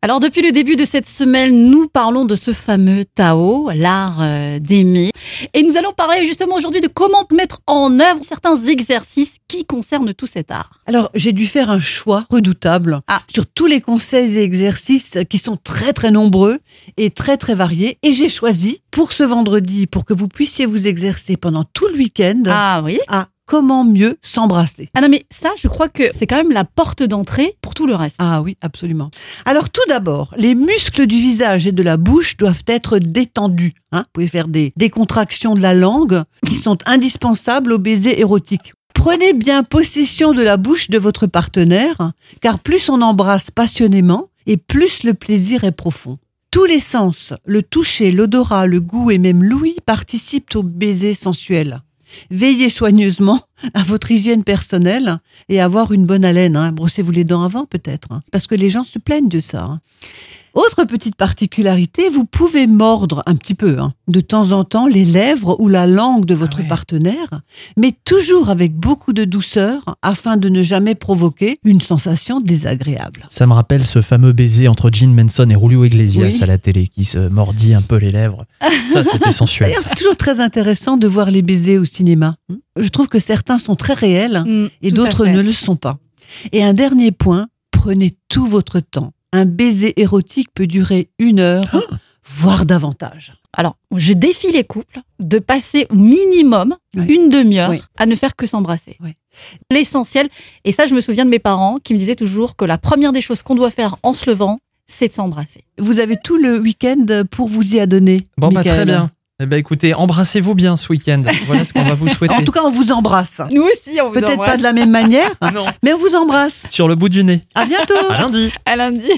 Alors depuis le début de cette semaine, nous parlons de ce fameux Tao, l'art euh, d'aimer. Et nous allons parler justement aujourd'hui de comment mettre en œuvre certains exercices qui concernent tout cet art. Alors, j'ai dû faire un choix redoutable Ah. sur tous les conseils et exercices qui sont très très nombreux et très très variés. Et j'ai choisi pour ce vendredi, pour que vous puissiez vous exercer pendant tout le week-end, Ah oui à comment mieux s'embrasser. Ah non mais ça, je crois que c'est quand même la porte d'entrée pour tout le reste. Ah oui, absolument. Alors tout d'abord, les muscles du visage et de la bouche doivent être détendus. hein. Vous pouvez faire des décontractions de la langue qui sont indispensables au baiser érotique. Prenez bien possession de la bouche de votre partenaire, car plus on embrasse passionnément et plus le plaisir est profond. Tous les sens, le toucher, l'odorat, le goût et même l'ouïe participent au baiser sensuel. Veillez soigneusement à votre hygiène personnelle et avoir une bonne haleine. Hein. Brossez-vous les dents avant peut-être, hein, parce que les gens se plaignent de ça. hein. Autre petite particularité, vous pouvez mordre un petit peu, hein, de temps en temps, les lèvres ou la langue de votre ouais. partenaire, mais toujours avec beaucoup de douceur afin de ne jamais provoquer une sensation désagréable. Ça me rappelle ce fameux baiser entre Gene Manson et Julio Iglesias Oui. à la télé qui se mordit un peu les lèvres. Ça, c'était sensuel. D'ailleurs, c'est toujours très intéressant de voir les baisers au cinéma. Je trouve que certains sont très réels Mm, et d'autres ne le sont pas. Et un dernier point, prenez tout votre temps. Un baiser érotique peut durer une heure, Oh. voire davantage. Alors, je défie les couples de passer au minimum Oui. une demi-heure Oui. à ne faire que s'embrasser. Oui. L'essentiel, et ça je me souviens de mes parents qui me disaient toujours que la première des choses qu'on doit faire en se levant, c'est de s'embrasser. Vous avez tout le week-end pour vous y adonner. Bon, bah, très bien. Eh ben, écoutez, embrassez-vous bien ce week-end. Voilà ce qu'on va vous souhaiter. En tout cas, on vous embrasse. Nous aussi, on vous Peut-être embrasse. pas de la même manière, non. mais on vous embrasse. Sur le bout du nez. À bientôt. À lundi. À lundi.